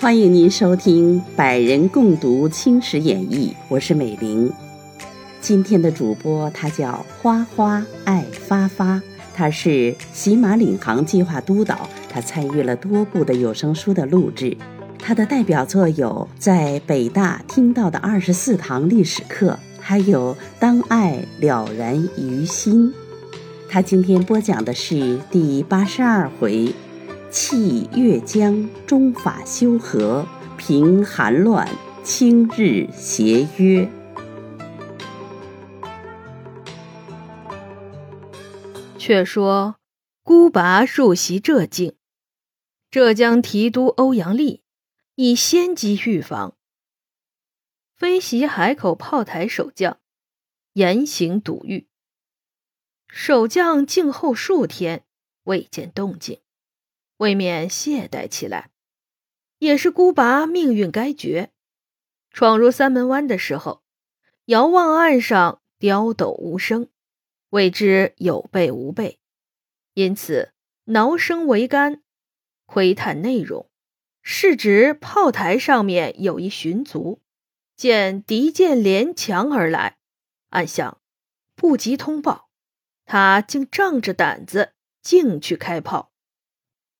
欢迎您收听《百人共读青史演义》，我是美玲。今天的主播他叫花花爱发发，他是喜马领航计划督导，他参与了多部的有声书的录制。他的代表作有在北大听到的二十四堂历史课，还有《当爱了然于心》。他今天播讲的是第八十二回。弃越江，中法修和；平寒乱，清日协约。却说孤拔入袭浙境，浙江提督欧阳立以先机预防，飞袭海口炮台守将，严刑堵狱。守将静候数天，未见动静。未免懈怠起来，也是孤拔命运该绝。闯入三门湾的时候，遥望岸上雕斗无声，未知有备无备，因此挠声桅杆，窥探内容，是指炮台上面有一巡卒，见敌舰连墙而来，暗想不及通报，他竟仗着胆子进去开炮。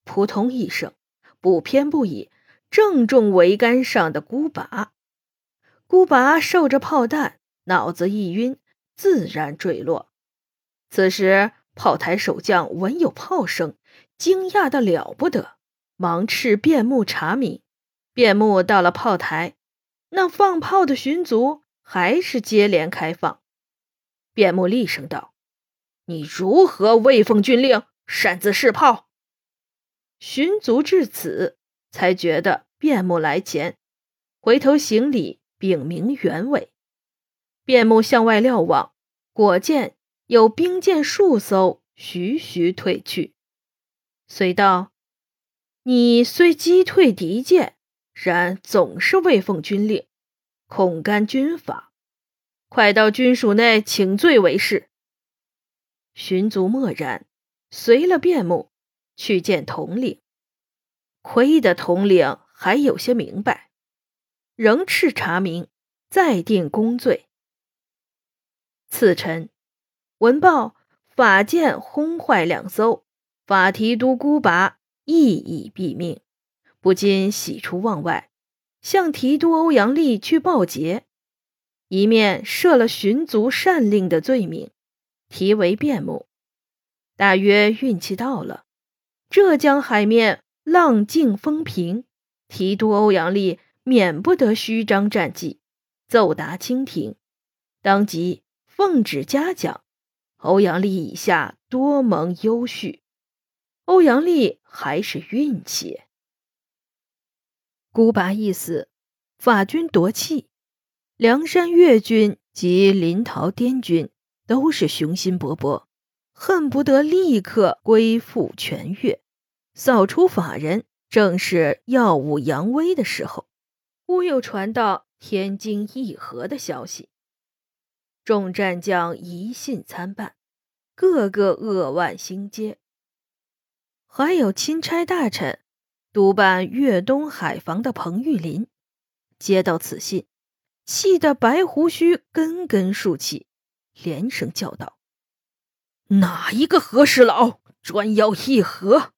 扑通一声，不偏不倚，正中桅杆上的孤拔。孤拔受着炮弹，脑子一晕，自然坠落。此时炮台守将闻有炮声，惊讶的了不得，忙斥便木查明。便木到了炮台，那放炮的巡卒还是接连开放。卞木厉声道：“你如何未奉军令，擅自试炮？”寻卒至此，才觉得卞木来前，回头行礼，禀明原委。卞木向外瞭望，果见有兵舰数艘徐徐退去，遂道：“你虽击退敌舰，然总是未奉军令，恐干军法，快到军署内请罪为是。”寻卒默然，随了便木。去见统领，亏得统领还有些明白，仍斥查明，再定公罪。次晨，闻报法舰轰坏两艘，法提督孤拔亦已毙命，不禁喜出望外，向提督欧阳立去报捷，一面设了寻族擅令的罪名，题为变目，大约运气到了。浙江海面浪静风平，提督欧阳立免不得虚张战绩，奏达清廷，当即奉旨嘉奖。欧阳立以下多蒙优恤，欧阳立还是运气。孤拔一死，法军夺气，梁山越军及临洮滇军都是雄心勃勃。恨不得立刻归附全越，扫除法人，正是耀武扬威的时候。忽又传到天津议和的消息，众战将疑信参半，个个扼腕心嗟。还有钦差大臣督办粤东海防的彭玉林，接到此信，气得白胡须根根竖起，连声叫道。哪一个和事佬专要议和？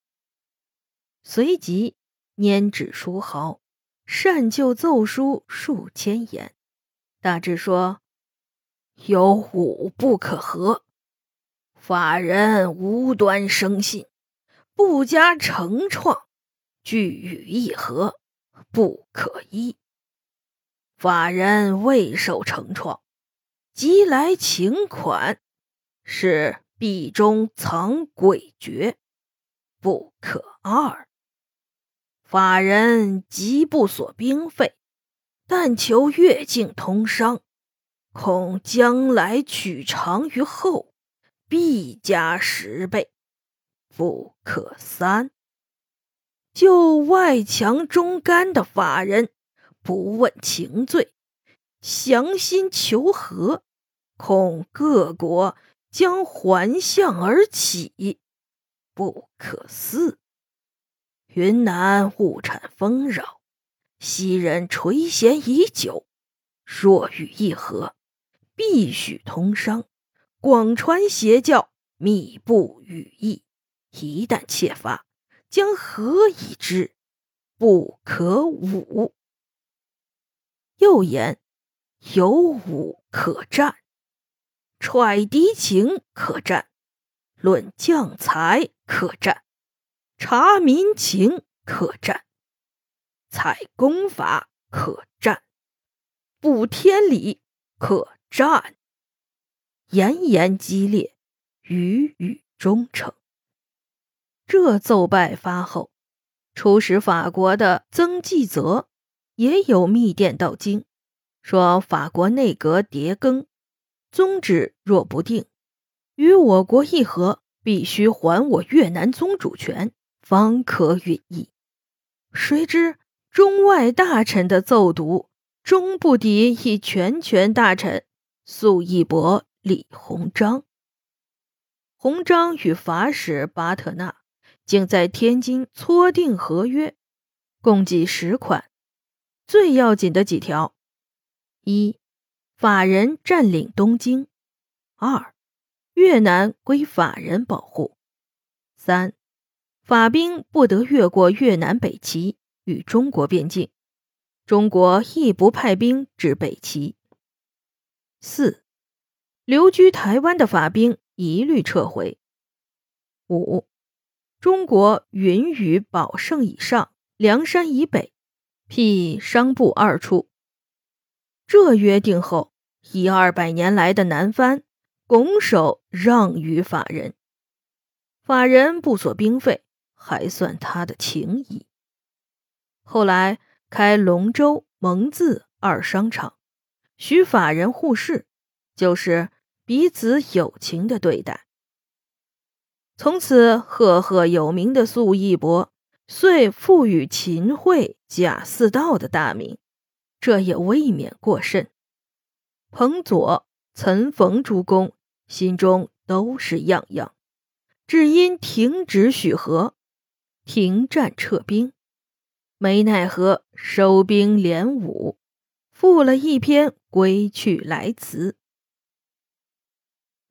随即拈纸书毫，善就奏书数千言，大致说：有五不可和，法人无端生信，不加惩创，俱予议和，不可依。法人未受惩创，即来请款，是。壁中藏诡谲，不可二。法人即不索兵费，但求越境通商，恐将来取偿于后，必加十倍，不可三。就外强中干的法人，不问情罪，降心求和，恐各国。将环相而起，不可思。云南物产丰饶，昔人垂涎已久，若与议和，必许通商，广传邪教，密布羽翼。一旦窃发，将何以知？不可武。又言有武可战。揣敌情可战，论将才可战，察民情可战，采功法可战，布天理可战。言言激烈，语语忠诚。这奏拜发后，出使法国的曾纪泽也有密电到京，说法国内阁迭更。宗旨若不定，与我国议和，必须还我越南宗主权，方可允议。谁知中外大臣的奏读，终不敌一全权大臣粟义伯李鸿章。鸿章与法使巴特纳竟在天津撮定合约，共计十款，最要紧的几条：一。法人占领东京，二，越南归法人保护，三，法兵不得越过越南北齐与中国边境，中国亦不派兵至北齐。四，留居台湾的法兵一律撤回。五，中国云雨保胜以上、梁山以北辟商埠二处。这约定后。一二百年来的南藩拱手让与法人，法人不索兵费，还算他的情谊。后来开龙舟、蒙自二商场，许法人互市，就是彼此友情的对待。从此赫赫有名的粟义伯，遂赋予秦桧、贾似道的大名，这也未免过甚。彭佐、岑冯诸公心中都是样样，只因停止许和，停战撤兵，没奈何收兵连武，赋了一篇归去来辞。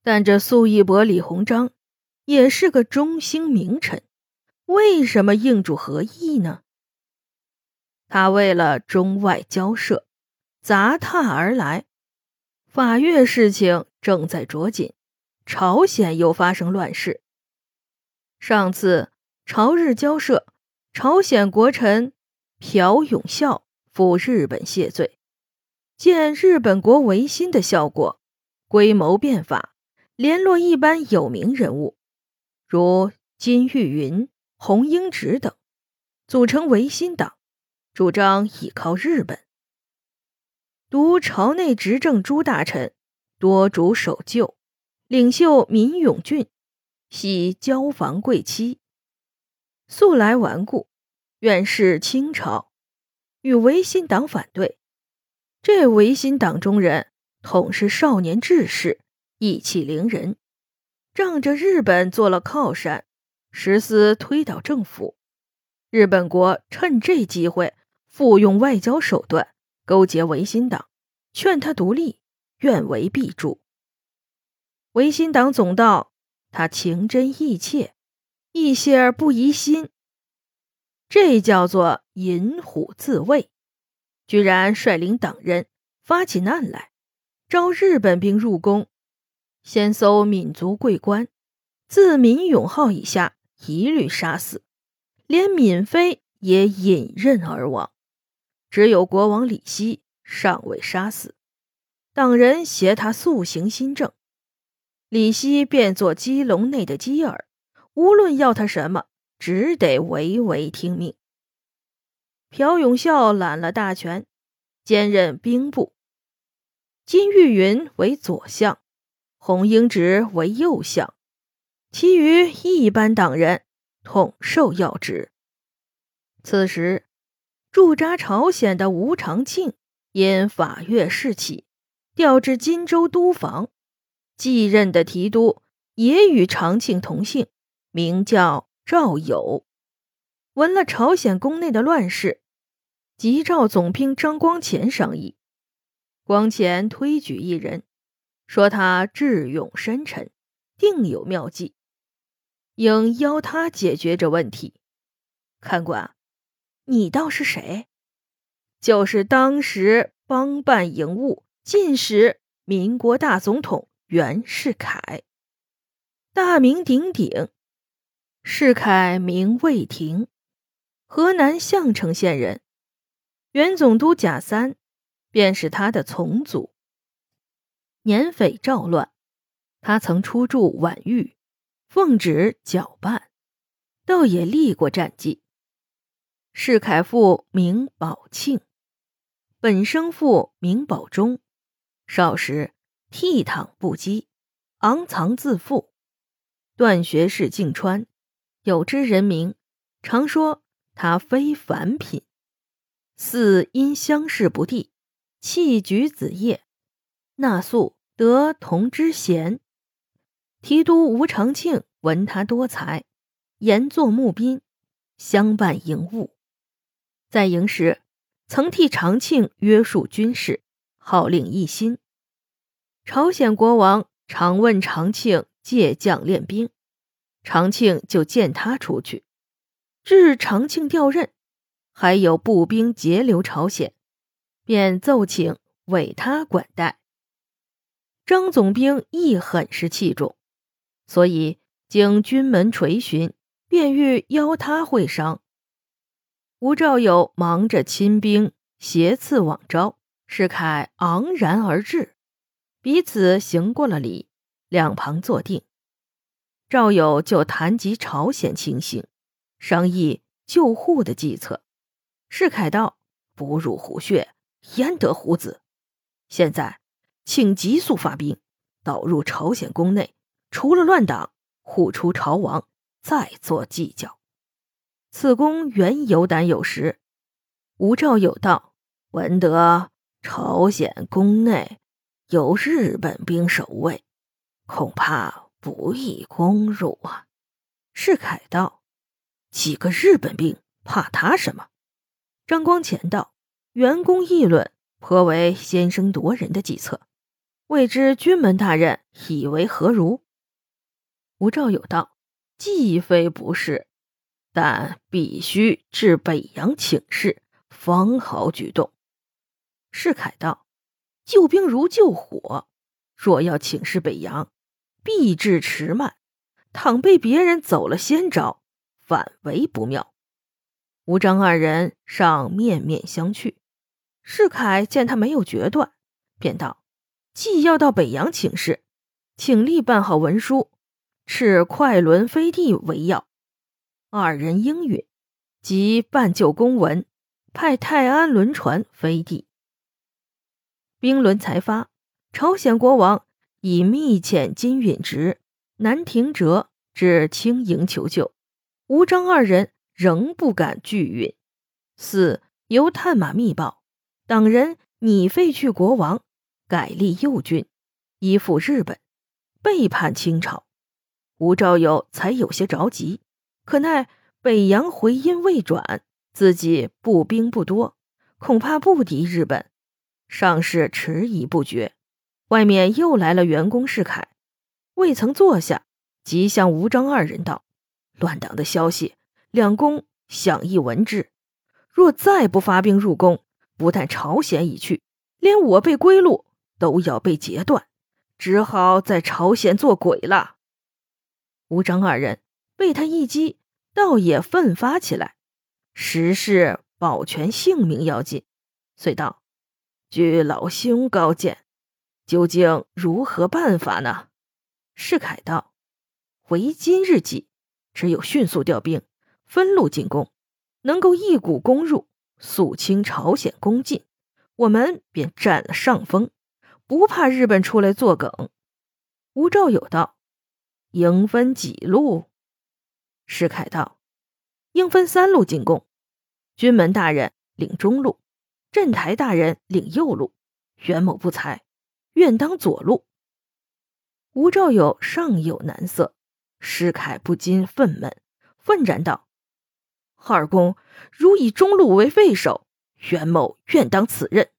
但这粟义伯李鸿章也是个中兴名臣，为什么应主何意呢？他为了中外交涉，砸榻而来。法越事情正在着紧，朝鲜又发生乱事。上次朝日交涉，朝鲜国臣朴永孝赴日本谢罪，见日本国维新的效果，规谋变法，联络一般有名人物，如金玉云、洪英直等，组成维新党，主张倚靠日本。独朝内执政诸大臣多主守旧，领袖闵永俊喜交房贵妻，素来顽固，愿是清朝，与维新党反对。这维新党中人统是少年志士，意气凌人，仗着日本做了靠山，实施推倒政府。日本国趁这机会，复用外交手段。勾结维新党，劝他独立，愿为必助。维新党总道他情真意切，一些而不疑心，这叫做引虎自卫。居然率领党人发起难来，招日本兵入宫，先搜闽族贵官，自闵永浩以下一律杀死，连闵妃也引刃而亡。只有国王李希尚未杀死，党人挟他速行新政，李希便做鸡笼内的鸡儿，无论要他什么，只得唯唯听命。朴永孝揽了大权，兼任兵部，金玉云为左相，洪英直为右相，其余一般党人统受要职。此时。驻扎朝鲜的吴长庆因法越事起，调至荆州督防，继任的提督也与长庆同姓，名叫赵友。闻了朝鲜宫内的乱事，即召总兵张光潜商议。光潜推举一人，说他智勇深沉，定有妙计，应邀他解决这问题。看官，你道是谁？就是当时帮办营务、进士、民国大总统袁世凯，大名鼎鼎。世凯名魏廷，河南项城县人。原总督贾三便是他的从祖。年匪赵乱，他曾出驻宛豫，奉旨搅拌，倒也立过战绩。世凯父名宝庆。本生父名宝忠，少时倜傥不羁，昂藏自负。断学士敬川，有知人名，常说他非凡品。似因乡试不第，弃举子业，纳粟得同知贤。提督吴长庆闻他多才，言作募兵，相伴营务。在营时。曾替长庆约束军事，号令一心。朝鲜国王常问长庆借将练兵，长庆就见他出去。至长庆调任，还有步兵截留朝鲜，便奏请委他管带。张总兵亦很是器重，所以经军门垂询，便欲邀他会商。吴兆友忙着亲兵，挟刺往招。世凯昂然而至，彼此行过了礼，两旁坐定。赵友就谈及朝鲜情形，商议救护的计策。世凯道：“不入虎穴，焉得虎子？现在，请急速发兵，导入朝鲜宫内，除了乱党，护出朝王，再做计较。”此公原有胆有识，吴兆有道，闻得朝鲜宫内有日本兵守卫，恐怕不易攻入啊。世凯道：“几个日本兵，怕他什么？”张光潜道：“员工议论，颇为先声夺人的计策，未知军门大人以为何如？”吴兆有道：“既非不是。”但必须至北洋请示，方好举动。世凯道：“救兵如救火，若要请示北洋，必至迟慢。倘被别人走了先招，反为不妙。”吴张二人尚面面相觑。世凯见他没有决断，便道：“既要到北洋请示，请立办好文书，斥快轮飞地为要。”二人应允，即办就公文，派泰安轮船飞地。兵轮才发，朝鲜国王以密遣金允直、南廷哲至清营求救，吴张二人仍不敢拒允。四由探马密报，党人拟废去国王，改立右军，依附日本，背叛清朝。吴兆友才有些着急。可奈北洋回音未转，自己步兵不多，恐怕不敌日本，尚是迟疑不决。外面又来了员工世凯，未曾坐下，即向吴章二人道：“乱党的消息，两公想一闻之。若再不发兵入宫，不但朝鲜已去，连我辈归路都要被截断，只好在朝鲜做鬼了。”吴章二人被他一击。倒也奋发起来，实是保全性命要紧，遂道：“据老兄高见，究竟如何办法呢？”世凯道：“为今日计，只有迅速调兵，分路进攻，能够一股攻入，肃清朝鲜攻进，我们便占了上风，不怕日本出来作梗。”吴兆友道：“应分几路？”石凯道：“应分三路进攻，军门大人领中路，镇台大人领右路，袁某不才，愿当左路。”吴兆友尚有难色，石凯不禁愤懑，愤然道：“二公如以中路为废守，袁某愿当此任。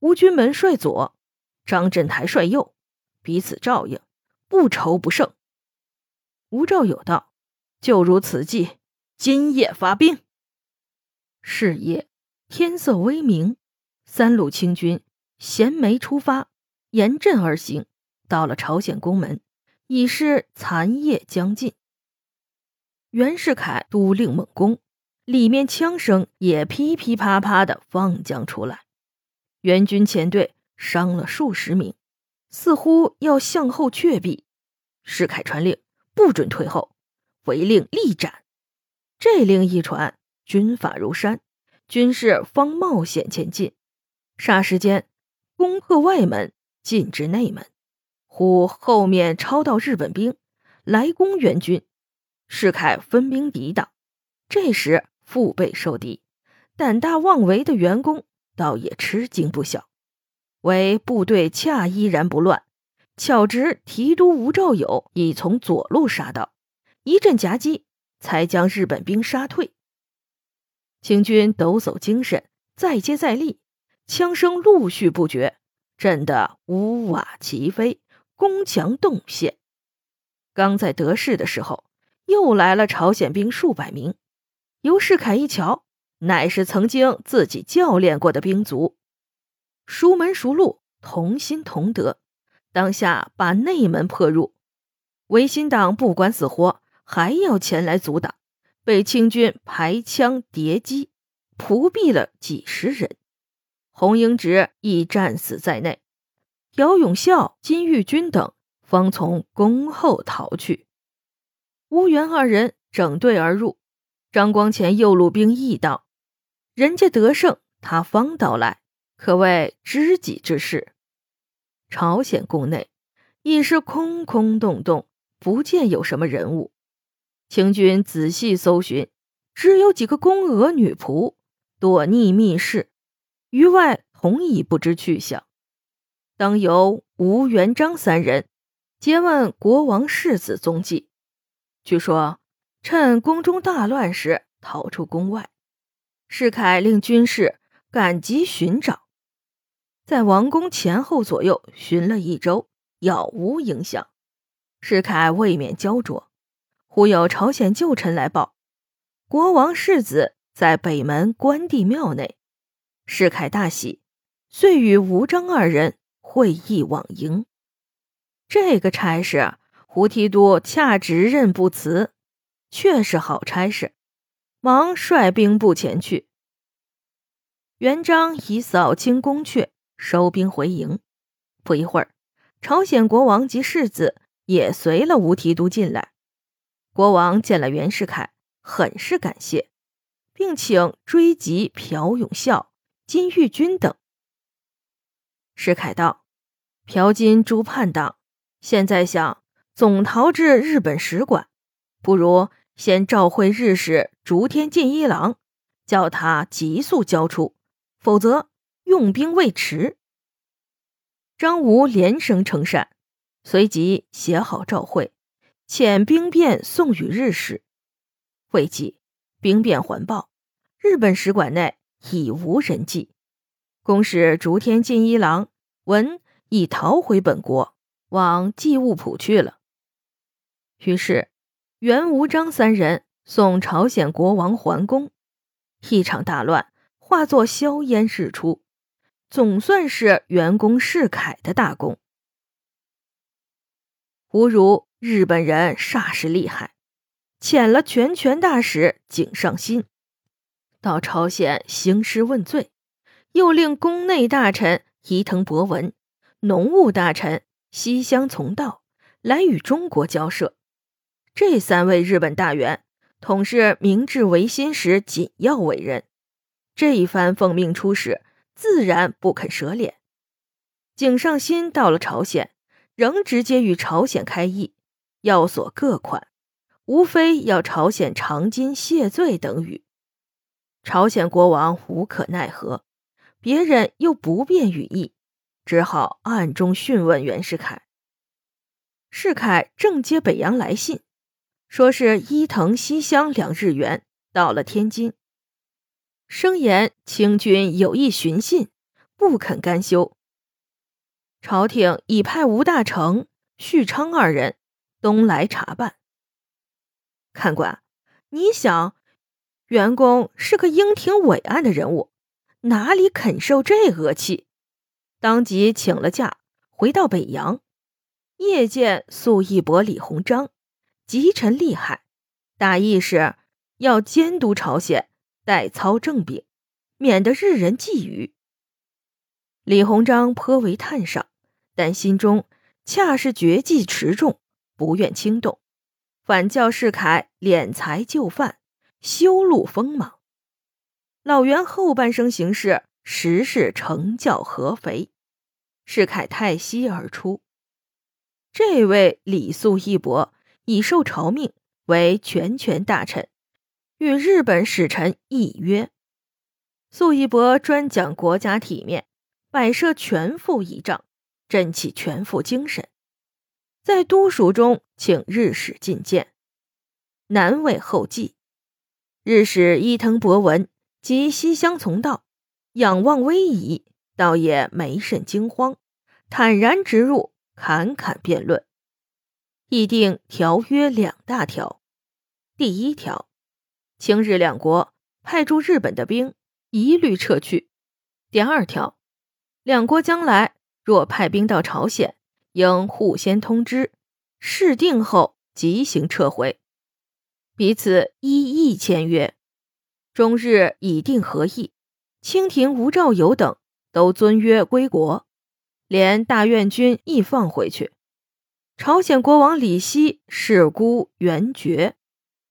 吴军门率左，张振台率右，彼此照应，不愁不胜。”吴兆友道：“就如此计，今夜发兵。”是夜，天色微明，三路清军衔枚出发，沿阵而行。到了朝鲜宫门，已是残夜将近。袁世凯督令猛攻，里面枪声也噼噼啪啪的放将出来。援军前队伤了数十名，似乎要向后却避。世凯传令，不准退后，违令立斩。这令一传，军法如山，军士方冒险前进。霎时间，攻破外门，进至内门。忽后面抄到日本兵来攻援军，世凯分兵抵挡。这时腹背受敌，胆大妄为的员工倒也吃惊不小。为部队恰依然不乱，巧值提督吴兆友已从左路杀到，一阵夹击，才将日本兵杀退。清军抖擞精神，再接再厉，枪声陆续不绝，震得屋瓦齐飞。宫墙洞陷，刚在得势的时候，又来了朝鲜兵数百名。尤世凯一瞧，乃是曾经自己教练过的兵卒，熟门熟路，同心同德。当下把内门破入，维新党不管死活，还要前来阻挡，被清军排枪叠击，仆毙了几十人。洪英直亦战死在内。姚永孝、金玉君等方从宫后逃去，乌元二人整队而入。张光前右路兵亦到，人家得胜，他方到来，可谓知己之事。朝鲜宫内已是空空洞洞，不见有什么人物。清军仔细搜寻，只有几个宫娥女仆躲匿密室，余外同已不知去向。当由吴元璋三人诘问国王世子踪迹，据说趁宫中大乱时逃出宫外。世凯令军士赶集寻找，在王宫前后左右寻了一周，杳无影响。世凯未免焦灼。忽有朝鲜旧臣来报，国王世子在北门关帝庙内。世凯大喜，遂与吴章二人。会意往迎，这个差事胡提督恰值任不辞，却是好差事，忙率兵部前去。元璋已扫清宫阙，收兵回营。不一会儿，朝鲜国王及世子也随了吴提督进来。国王见了袁世凯，很是感谢，并请追击朴永孝、金玉君等。世凯道。朴金诸叛党现在想总逃至日本使馆，不如先召会日使竹天进一郎，叫他急速交出，否则用兵未迟。张吴连声称善，随即写好召会，遣兵变送与日使。未几，兵变环报，日本使馆内已无人迹。公使竹天进一郎闻。已逃回本国，往济物浦去了。于是，袁、吴、章三人送朝鲜国王还宫，一场大乱化作硝烟日出，总算是袁公世凯的大功。吾如日本人煞是厉害，遣了全权大使井上新到朝鲜兴师问罪，又令宫内大臣伊藤博文。农务大臣西乡从道来与中国交涉，这三位日本大员统是明治维新时紧要委任，这一番奉命出使，自然不肯舍脸。井上新到了朝鲜，仍直接与朝鲜开议，要索各款，无非要朝鲜偿金谢罪等语。朝鲜国王无可奈何，别人又不便语意。只好暗中讯问袁世凯。世凯正接北洋来信，说是伊藤、西乡两日元到了天津，声言清军有意寻衅，不肯甘休。朝廷已派吴大成、许昌二人东来查办。看官，你想，袁公是个英挺伟岸的人物，哪里肯受这恶气？当即请了假，回到北洋。夜见粟义伯、李鸿章，极臣厉害，大意是要监督朝鲜，代操政柄，免得日人觊觎。李鸿章颇为叹赏，但心中恰是绝技持重，不愿轻动。反教世凯敛财就范，修路锋芒。老袁后半生行事，实是成教合肥。世凯太息而出。这位李素义伯已受朝命为全权大臣，与日本使臣议约。素义伯专讲国家体面，摆设全副仪仗，振起全副精神。在都署中，请日使觐见，难为后继。日使伊藤博文及西乡从道仰望威仪，倒也没甚惊慌，坦然直入。侃侃辩论，议定条约两大条。第一条，清日两国派驻日本的兵一律撤去。第二条，两国将来若派兵到朝鲜，应互先通知，事定后即行撤回。彼此依议签约。中日已定合议，清廷吴兆友等都遵约归国。连大院军亦放回去。朝鲜国王李希事孤元决，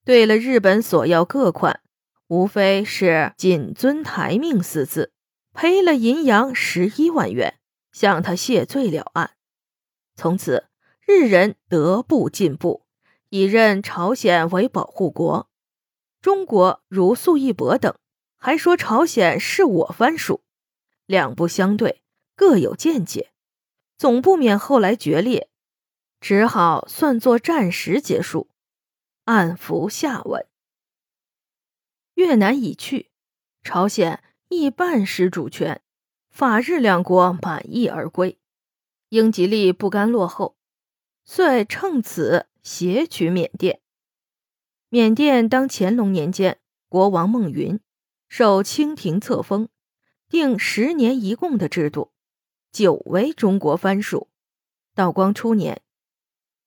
对了日本索要各款，无非是谨遵台命四字，赔了银洋十一万元，向他谢罪了案。从此日人得步进步，以认朝鲜为保护国。中国如粟义博等，还说朝鲜是我藩属，两不相对。各有见解，总不免后来决裂，只好算作战时结束，暗伏下文。越南已去，朝鲜亦半失主权，法日两国满意而归。英吉利不甘落后，遂趁此挟取缅甸。缅甸当乾隆年间，国王孟云受清廷册封，定十年一贡的制度。久为中国藩属。道光初年，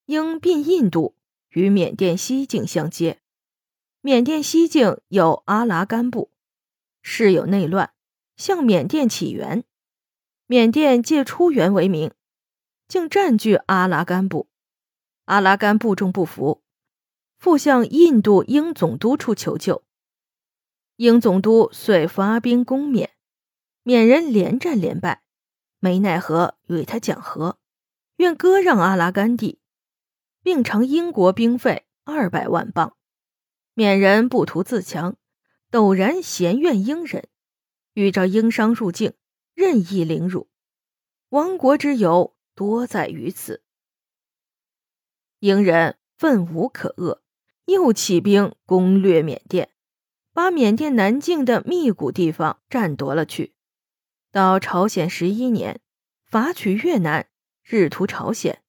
应并印度与缅甸西境相接。缅甸西境有阿拉干部，事有内乱，向缅甸起援。缅甸借出援为名，竟占据阿拉干部。阿拉干部众不服，复向印度英总督处求救。英总督遂发兵攻缅，缅人连战连败。没奈何，与他讲和，愿割让阿拉干地，并偿英国兵费二百万镑。缅人不图自强，陡然嫌怨英人，欲召英商入境，任意凌辱。亡国之由多在于此。英人愤无可遏，又起兵攻略缅甸，把缅甸南境的密谷地方占夺了去。到朝鲜十一年，伐取越南，日图朝鲜。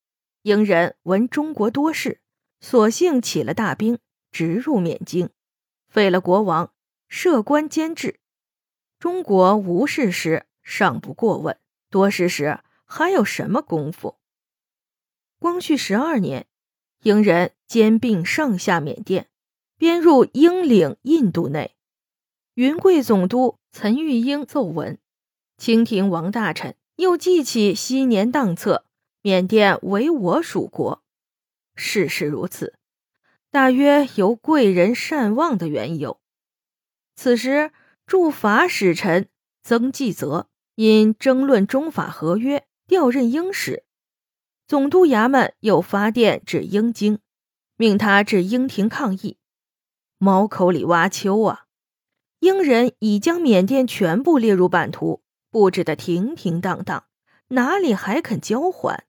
英人闻中国多事，索性起了大兵，直入缅京，废了国王，设官监制。中国无事时尚不过问，多事时还有什么功夫？光绪十二年，英人兼并上下缅甸，编入英领印度内。云贵总督岑玉英奏闻。清廷王大臣又记起昔年当册，缅甸为我属国，事事如此，大约由贵人善忘的缘由。此时驻法使臣曾纪泽因争论中法合约，调任英使，总督衙门又发电至英京，命他至英廷抗议。猫口里挖丘啊！英人已将缅甸全部列入版图。布置的停停当当，哪里还肯交还？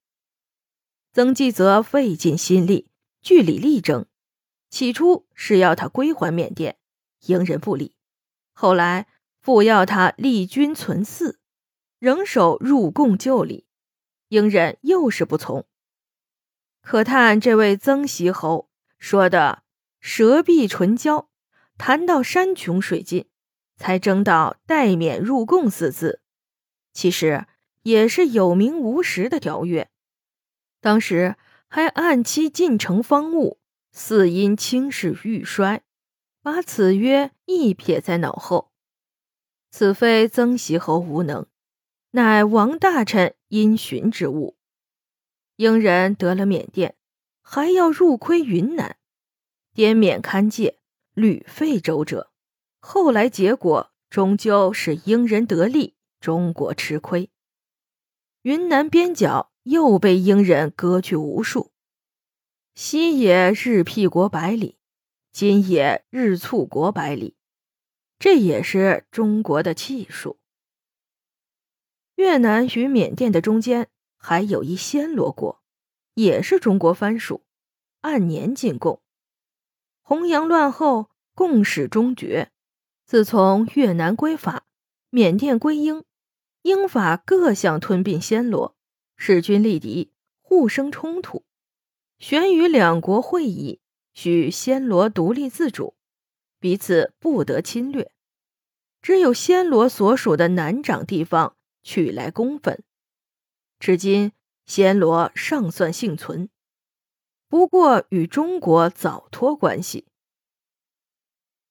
曾纪泽费尽心力据理力争，起初是要他归还缅甸，英人不理；后来复要他立军存嗣，仍守入贡旧礼，英人又是不从。可叹这位曾袭侯说的舌碧唇焦，谈到山穷水尽，才争到代免入贡四字，其实也是有名无实的条约。当时还按期进城方物，似因轻视欲衰，把此约一撇在脑后。此非曾袭侯无能，乃王大臣因循之误。英人得了缅甸，还要入窥云南，滇缅勘界，屡费周折，后来结果终究是英人得利，中国吃亏。云南边角。又被英人割去无数，昔也日辟国百里，今也日促国百里，这也是中国的气数。越南与缅甸的中间还有一暹罗国，也是中国藩属，按年进贡。弘扬乱后，共始终绝。自从越南归法，缅甸归英，英法各想吞并暹罗。势均力敌，互生冲突。玄与两国会议，许暹罗独立自主，彼此不得侵略。只有暹罗所属的南掌地方取来公分。至今，暹罗尚算幸存，不过与中国早脱关系。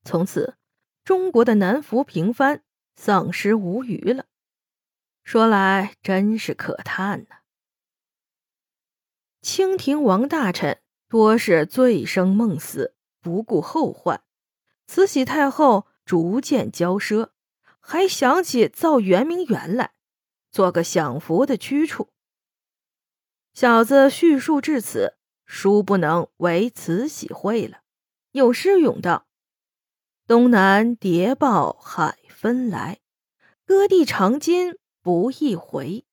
从此，中国的南服平藩丧失无余了。说来真是可叹呐！清廷王大臣多是醉生梦死，不顾后患。慈禧太后逐渐骄奢，还想起造圆明园来，做个享福的去处。小子叙述至此，殊不能为慈禧会了。有诗咏道：“东南谍报海纷来，割地长今。”不易回，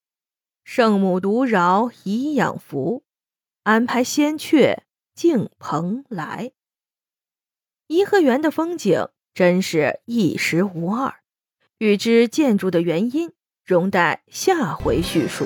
圣母独饶以养福，安排仙阙敬蓬莱。颐和园的风景真是一时无二，欲知建筑的原因，容待下回叙述。